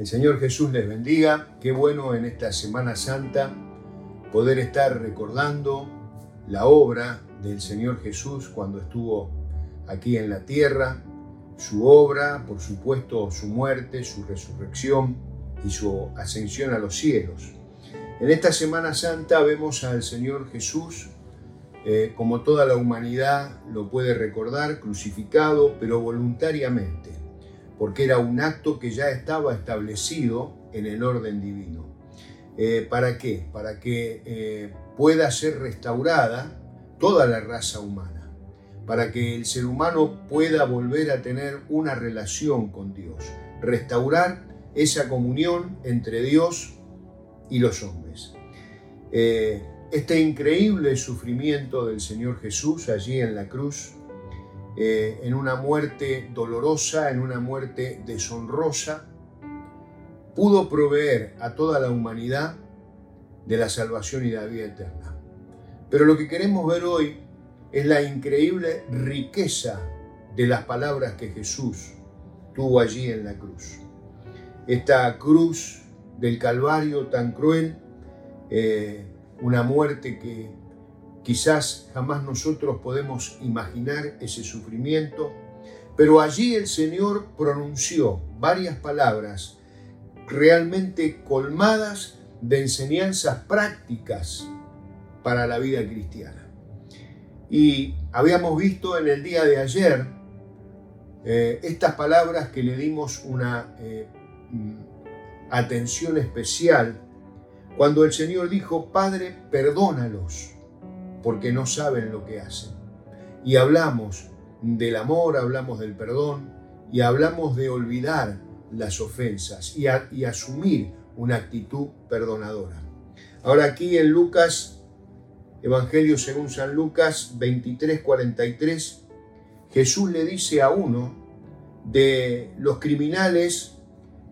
El Señor Jesús les bendiga. Qué bueno en esta Semana Santa poder estar recordando la obra del Señor Jesús cuando estuvo aquí en la tierra, su obra, por supuesto su muerte, su resurrección y su ascensión a los cielos. En esta Semana Santa vemos al Señor Jesús, eh, como toda la humanidad lo puede recordar, crucificado, pero voluntariamente porque era un acto que ya estaba establecido en el orden divino. Eh, ¿Para qué? Para que eh, pueda ser restaurada toda la raza humana, para que el ser humano pueda volver a tener una relación con Dios, restaurar esa comunión entre Dios y los hombres. Eh, este increíble sufrimiento del Señor Jesús allí en la cruz eh, en una muerte dolorosa, en una muerte deshonrosa, pudo proveer a toda la humanidad de la salvación y la vida eterna. Pero lo que queremos ver hoy es la increíble riqueza de las palabras que Jesús tuvo allí en la cruz. Esta cruz del Calvario tan cruel, eh, una muerte que Quizás jamás nosotros podemos imaginar ese sufrimiento, pero allí el Señor pronunció varias palabras realmente colmadas de enseñanzas prácticas para la vida cristiana. Y habíamos visto en el día de ayer eh, estas palabras que le dimos una eh, mm, atención especial cuando el Señor dijo, Padre, perdónalos porque no saben lo que hacen. Y hablamos del amor, hablamos del perdón y hablamos de olvidar las ofensas y, asumir una actitud perdonadora. Ahora aquí en Lucas, Evangelio según San Lucas 23, 43, Jesús le dice a uno de los criminales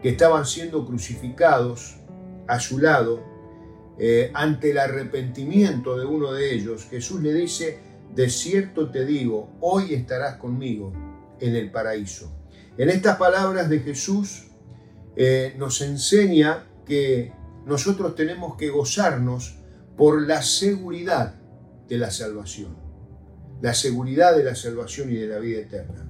que estaban siendo crucificados a su lado, eh, ante el arrepentimiento de uno de ellos, Jesús le dice, de cierto te digo, hoy estarás conmigo en el paraíso. En estas palabras de Jesús eh, nos enseña que nosotros tenemos que gozarnos por la seguridad de la salvación, la seguridad de la salvación y de la vida eterna.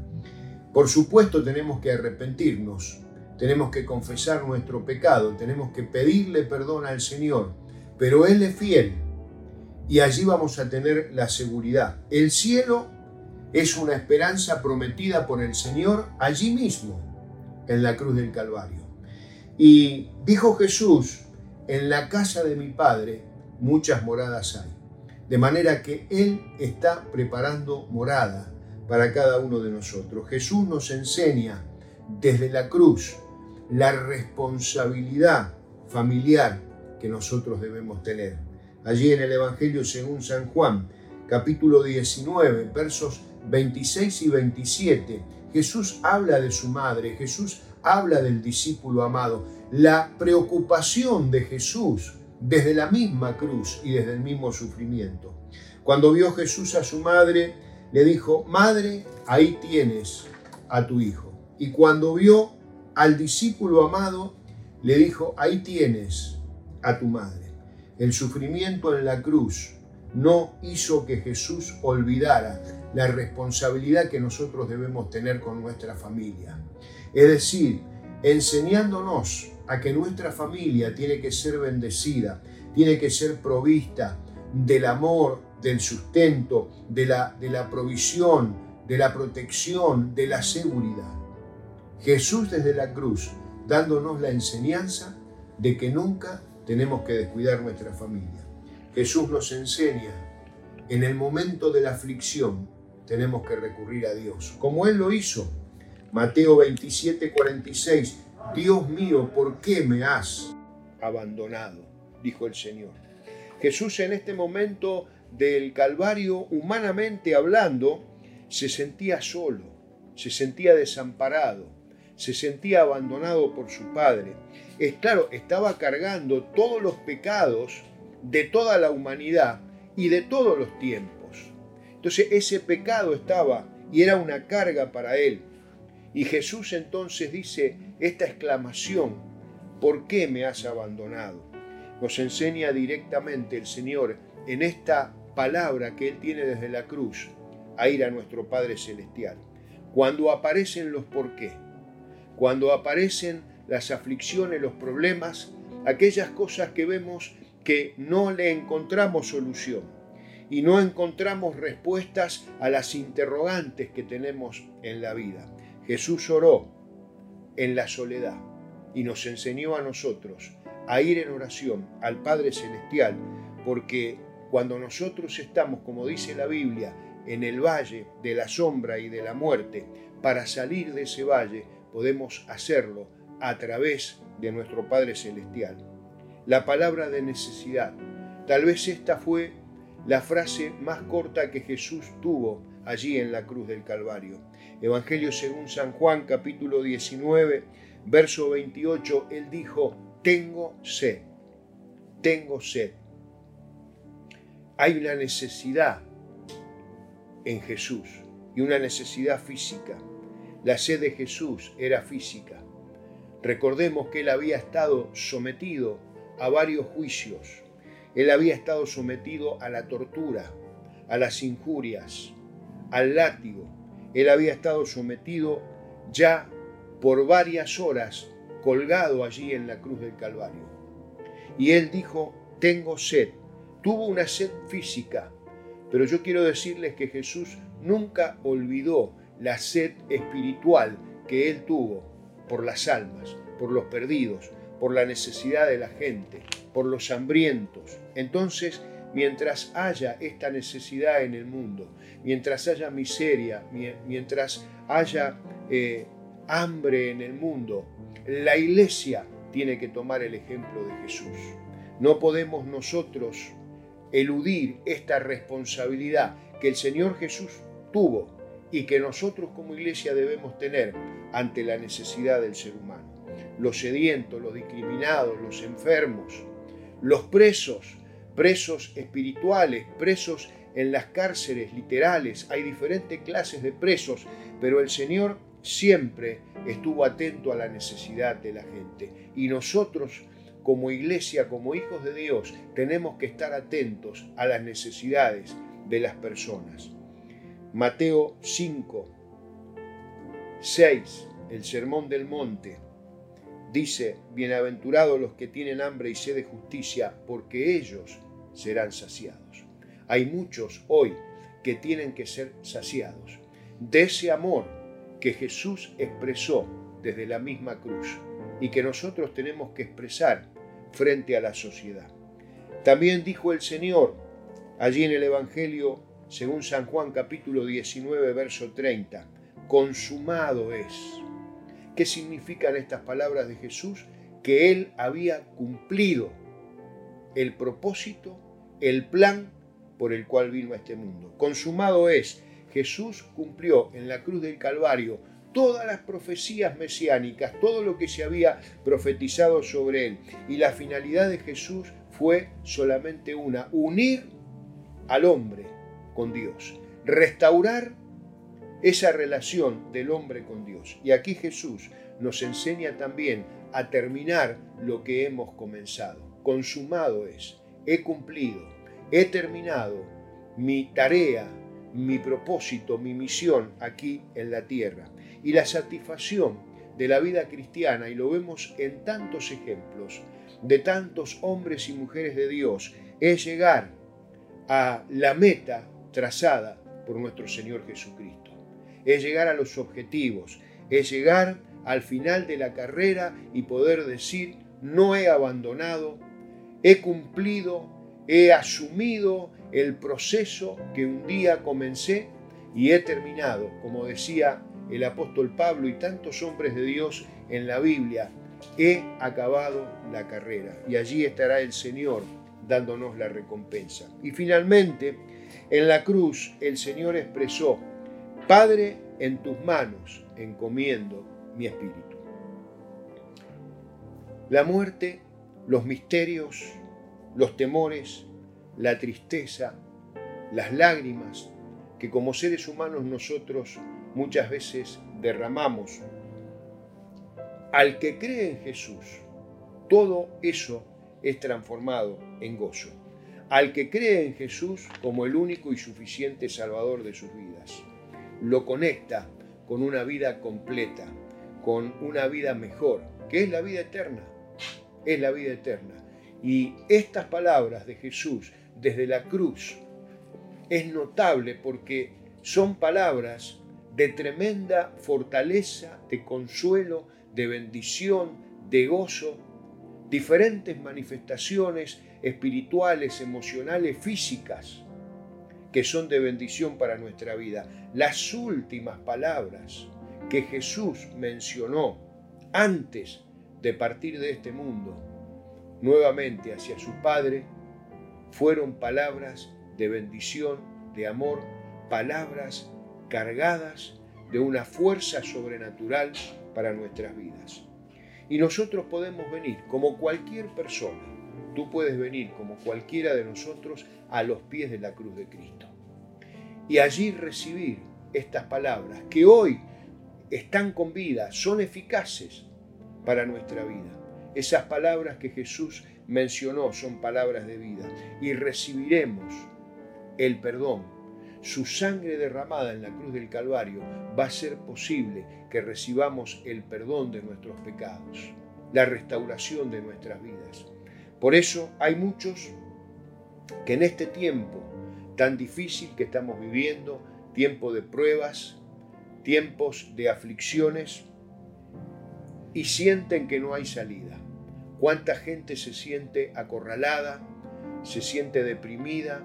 Por supuesto tenemos que arrepentirnos, tenemos que confesar nuestro pecado, tenemos que pedirle perdón al Señor pero Él es fiel y allí vamos a tener la seguridad. El cielo es una esperanza prometida por el Señor allí mismo, en la cruz del Calvario. Y dijo Jesús, en la casa de mi Padre muchas moradas hay. De manera que Él está preparando morada para cada uno de nosotros. Jesús nos enseña desde la cruz la responsabilidad familiar que nosotros debemos tener. Allí en el Evangelio según San Juan, capítulo 19, versos 26 y 27, Jesús habla de su madre, Jesús habla del discípulo amado, la preocupación de Jesús desde la misma cruz y desde el mismo sufrimiento. Cuando vio Jesús a su madre, le dijo, Madre, ahí tienes a tu hijo. Y cuando vio al discípulo amado, le dijo, ahí tienes a tu madre. El sufrimiento en la cruz no hizo que Jesús olvidara la responsabilidad que nosotros debemos tener con nuestra familia. Es decir, enseñándonos a que nuestra familia tiene que ser bendecida, tiene que ser provista del amor, del sustento, de la, de la provisión, de la protección, de la seguridad. Jesús desde la cruz dándonos la enseñanza de que nunca tenemos que descuidar nuestra familia. Jesús nos enseña, en el momento de la aflicción, tenemos que recurrir a Dios, como Él lo hizo. Mateo 27, 46, Dios mío, ¿por qué me has abandonado? Dijo el Señor. Jesús en este momento del Calvario, humanamente hablando, se sentía solo, se sentía desamparado, se sentía abandonado por su Padre es claro, estaba cargando todos los pecados de toda la humanidad y de todos los tiempos. Entonces ese pecado estaba y era una carga para él. Y Jesús entonces dice esta exclamación ¿por qué me has abandonado? Nos enseña directamente el Señor en esta palabra que Él tiene desde la cruz a ir a nuestro Padre Celestial. Cuando aparecen los por qué, cuando aparecen las aflicciones, los problemas, aquellas cosas que vemos que no le encontramos solución y no encontramos respuestas a las interrogantes que tenemos en la vida. Jesús oró en la soledad y nos enseñó a nosotros a ir en oración al Padre Celestial, porque cuando nosotros estamos, como dice la Biblia, en el valle de la sombra y de la muerte, para salir de ese valle podemos hacerlo a través de nuestro Padre Celestial. La palabra de necesidad. Tal vez esta fue la frase más corta que Jesús tuvo allí en la cruz del Calvario. Evangelio según San Juan capítulo 19, verso 28, él dijo, tengo sed, tengo sed. Hay una necesidad en Jesús y una necesidad física. La sed de Jesús era física. Recordemos que él había estado sometido a varios juicios. Él había estado sometido a la tortura, a las injurias, al látigo. Él había estado sometido ya por varias horas colgado allí en la cruz del Calvario. Y él dijo, tengo sed. Tuvo una sed física, pero yo quiero decirles que Jesús nunca olvidó la sed espiritual que él tuvo por las almas, por los perdidos, por la necesidad de la gente, por los hambrientos. Entonces, mientras haya esta necesidad en el mundo, mientras haya miseria, mientras haya eh, hambre en el mundo, la iglesia tiene que tomar el ejemplo de Jesús. No podemos nosotros eludir esta responsabilidad que el Señor Jesús tuvo y que nosotros como iglesia debemos tener ante la necesidad del ser humano. Los sedientos, los discriminados, los enfermos, los presos, presos espirituales, presos en las cárceles literales, hay diferentes clases de presos, pero el Señor siempre estuvo atento a la necesidad de la gente. Y nosotros como iglesia, como hijos de Dios, tenemos que estar atentos a las necesidades de las personas. Mateo 5, 6, el Sermón del Monte, dice, bienaventurados los que tienen hambre y sed de justicia, porque ellos serán saciados. Hay muchos hoy que tienen que ser saciados de ese amor que Jesús expresó desde la misma cruz y que nosotros tenemos que expresar frente a la sociedad. También dijo el Señor allí en el Evangelio según San Juan capítulo 19, verso 30, consumado es. ¿Qué significan estas palabras de Jesús? Que Él había cumplido el propósito, el plan por el cual vino a este mundo. Consumado es. Jesús cumplió en la cruz del Calvario todas las profecías mesiánicas, todo lo que se había profetizado sobre Él. Y la finalidad de Jesús fue solamente una, unir al hombre con Dios, restaurar esa relación del hombre con Dios. Y aquí Jesús nos enseña también a terminar lo que hemos comenzado. Consumado es, he cumplido, he terminado mi tarea, mi propósito, mi misión aquí en la tierra. Y la satisfacción de la vida cristiana, y lo vemos en tantos ejemplos de tantos hombres y mujeres de Dios, es llegar a la meta trazada por nuestro Señor Jesucristo. Es llegar a los objetivos, es llegar al final de la carrera y poder decir, no he abandonado, he cumplido, he asumido el proceso que un día comencé y he terminado, como decía el apóstol Pablo y tantos hombres de Dios en la Biblia, he acabado la carrera y allí estará el Señor dándonos la recompensa. Y finalmente, en la cruz el Señor expresó, Padre, en tus manos encomiendo mi espíritu. La muerte, los misterios, los temores, la tristeza, las lágrimas que como seres humanos nosotros muchas veces derramamos. Al que cree en Jesús, todo eso es transformado en gozo. Al que cree en Jesús como el único y suficiente Salvador de sus vidas, lo conecta con una vida completa, con una vida mejor, que es la vida eterna. Es la vida eterna. Y estas palabras de Jesús desde la cruz es notable porque son palabras de tremenda fortaleza, de consuelo, de bendición, de gozo, diferentes manifestaciones espirituales, emocionales, físicas, que son de bendición para nuestra vida. Las últimas palabras que Jesús mencionó antes de partir de este mundo, nuevamente hacia su Padre, fueron palabras de bendición, de amor, palabras cargadas de una fuerza sobrenatural para nuestras vidas. Y nosotros podemos venir como cualquier persona, tú puedes venir como cualquiera de nosotros a los pies de la cruz de Cristo. Y allí recibir estas palabras que hoy están con vida, son eficaces para nuestra vida. Esas palabras que Jesús mencionó son palabras de vida y recibiremos el perdón. Su sangre derramada en la cruz del Calvario va a ser posible que recibamos el perdón de nuestros pecados, la restauración de nuestras vidas. Por eso hay muchos que en este tiempo tan difícil que estamos viviendo, tiempo de pruebas, tiempos de aflicciones, y sienten que no hay salida. ¿Cuánta gente se siente acorralada, se siente deprimida,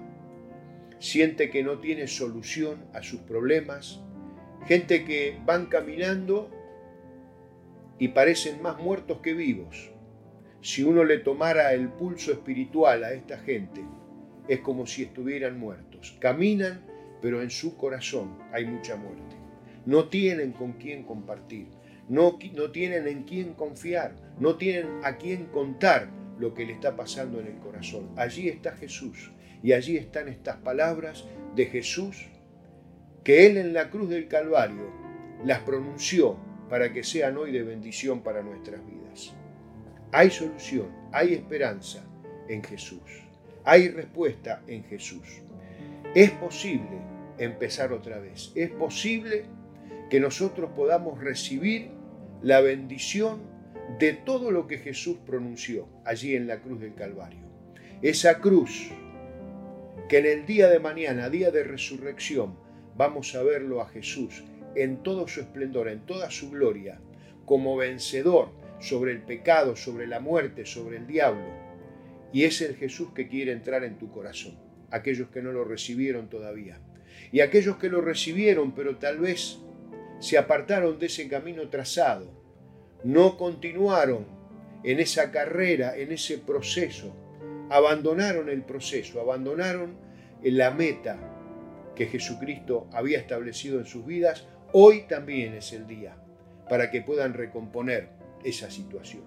siente que no tiene solución a sus problemas? Gente que van caminando y parecen más muertos que vivos. Si uno le tomara el pulso espiritual a esta gente, es como si estuvieran muertos. Caminan, pero en su corazón hay mucha muerte. No tienen con quién compartir no, tienen en quién confiar, no tienen a quién contar lo que le está pasando en el corazón. Allí está Jesús y allí están estas palabras de Jesús que Él en la cruz del Calvario las pronunció para que sean hoy de bendición para nuestras vidas. Hay solución, hay esperanza en Jesús, hay respuesta en Jesús. Es posible empezar otra vez, es posible que nosotros podamos recibir la bendición de todo lo que Jesús pronunció allí en la cruz del Calvario. Esa cruz que en el día de mañana, día de resurrección, vamos a verlo a Jesús en todo su esplendor, en toda su gloria, como vencedor sobre el pecado, sobre la muerte, sobre el diablo. Y es el Jesús que quiere entrar en tu corazón, aquellos que no lo recibieron todavía. Y aquellos que lo recibieron, pero tal vez se apartaron de ese camino trazado, no continuaron en esa carrera, en ese proceso, abandonaron el proceso, abandonaron la meta que Jesucristo había establecido en sus vidas, hoy también es el día para que puedan recomponer esa situación.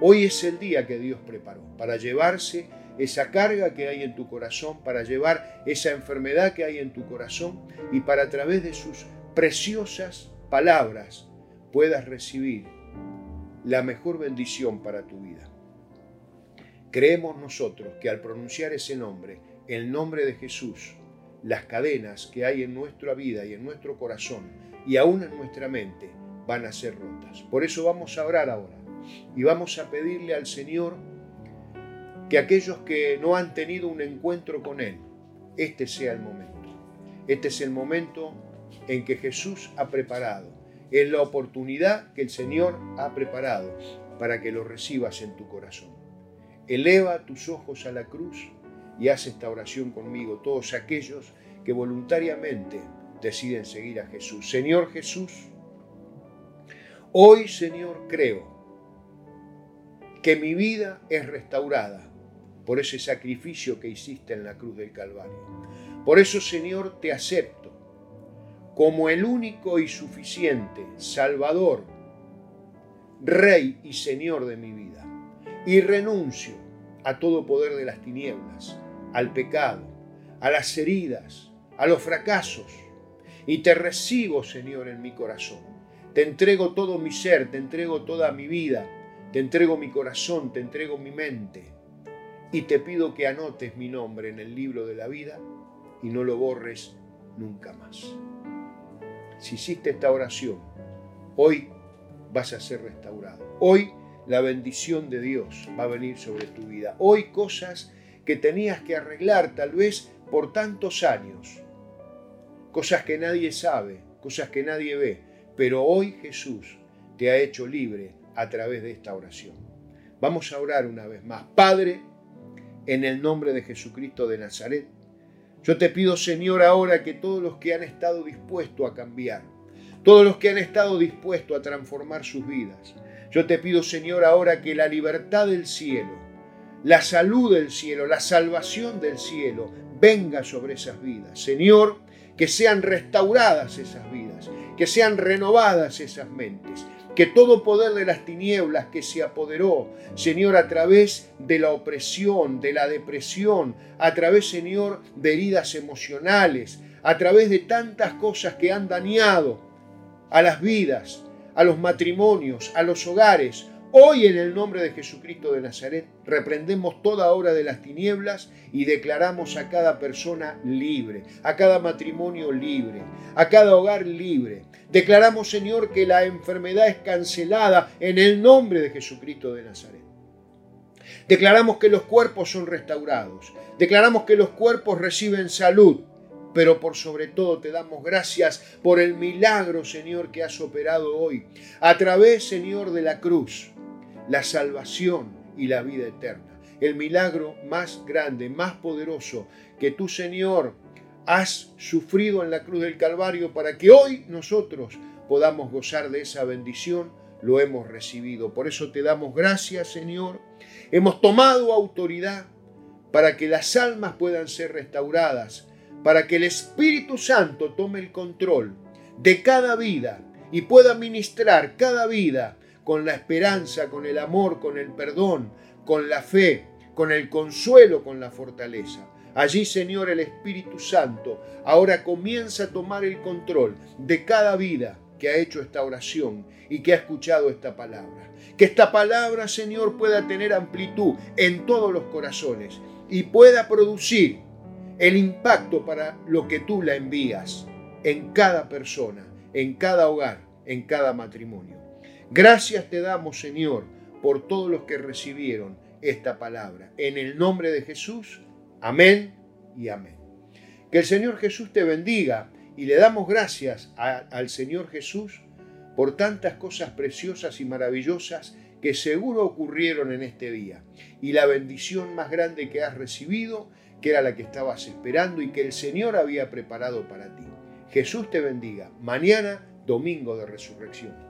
Hoy es el día que Dios preparó para llevarse esa carga que hay en tu corazón, para llevar esa enfermedad que hay en tu corazón y para a través de sus preciosas palabras puedas recibir la mejor bendición para tu vida. Creemos nosotros que al pronunciar ese nombre, el nombre de Jesús, las cadenas que hay en nuestra vida y en nuestro corazón y aún en nuestra mente van a ser rotas. Por eso vamos a orar ahora y vamos a pedirle al Señor que aquellos que no han tenido un encuentro con Él, este sea el momento. Este es el momento en que Jesús ha preparado. Es la oportunidad que el Señor ha preparado para que lo recibas en tu corazón. Eleva tus ojos a la cruz y haz esta oración conmigo, todos aquellos que voluntariamente deciden seguir a Jesús. Señor Jesús, hoy Señor creo que mi vida es restaurada por ese sacrificio que hiciste en la cruz del Calvario. Por eso Señor te acepto como el único y suficiente Salvador, Rey y Señor de mi vida. Y renuncio a todo poder de las tinieblas, al pecado, a las heridas, a los fracasos. Y te recibo, Señor, en mi corazón. Te entrego todo mi ser, te entrego toda mi vida, te entrego mi corazón, te entrego mi mente y te pido que anotes mi nombre en el libro de la vida y no lo borres nunca más. Si hiciste esta oración, hoy vas a ser restaurado. Hoy la bendición de Dios va a venir sobre tu vida. Hoy cosas que tenías que arreglar tal vez por tantos años, cosas que nadie sabe, cosas que nadie ve, pero hoy Jesús te ha hecho libre a través de esta oración. Vamos a orar una vez más. Padre, en el nombre de Jesucristo de Nazaret, yo te pido, Señor, ahora que todos los que han estado dispuestos a cambiar, todos los que han estado dispuestos a transformar sus vidas, yo te pido, Señor, ahora que la libertad del cielo, la salud del cielo, la salvación del cielo venga sobre esas vidas. Señor, que sean restauradas esas vidas, que sean renovadas esas mentes, que todo poder de las tinieblas que se apoderó, Señor, a través de la opresión, de la depresión, a través, Señor, de heridas emocionales, a través de tantas cosas que han dañado a las vidas, a los matrimonios, a los hogares, Hoy en el nombre de Jesucristo de Nazaret reprendemos toda obra de las tinieblas y declaramos a cada persona libre, a cada matrimonio libre, a cada hogar libre. Declaramos, Señor, que la enfermedad es cancelada en el nombre de Jesucristo de Nazaret. Declaramos que los cuerpos son restaurados. Declaramos que los cuerpos reciben salud. Pero por sobre todo te damos gracias por el milagro, Señor, que has operado hoy. A través, Señor, de la cruz la salvación y la vida eterna. El milagro más grande, más poderoso que tú, Señor, has sufrido en la cruz del Calvario para que hoy nosotros podamos gozar de esa bendición, lo hemos recibido. Por eso te damos gracias, Señor. Hemos tomado autoridad para que las almas puedan ser restauradas, para que el Espíritu Santo tome el control de cada vida y pueda ministrar cada vida con la esperanza, con el amor, con el perdón, con la fe, con el consuelo, con la fortaleza. Allí, Señor, el Espíritu Santo ahora comienza a tomar el control de cada vida que ha hecho esta oración y que ha escuchado esta palabra. Que esta palabra, Señor, pueda tener amplitud en todos los corazones y pueda producir el impacto para lo que tú la envías en cada persona, en cada hogar, en cada matrimonio. Gracias te damos, Señor, por todos los que recibieron esta palabra. En el nombre de Jesús, amén y amén. Que el Señor Jesús te bendiga y le damos gracias al Señor Jesús por tantas cosas preciosas y maravillosas que seguro ocurrieron en este día. Y la bendición más grande que has recibido, que era la que estabas esperando y que el Señor había preparado para ti. Jesús te bendiga. Mañana, domingo de resurrección.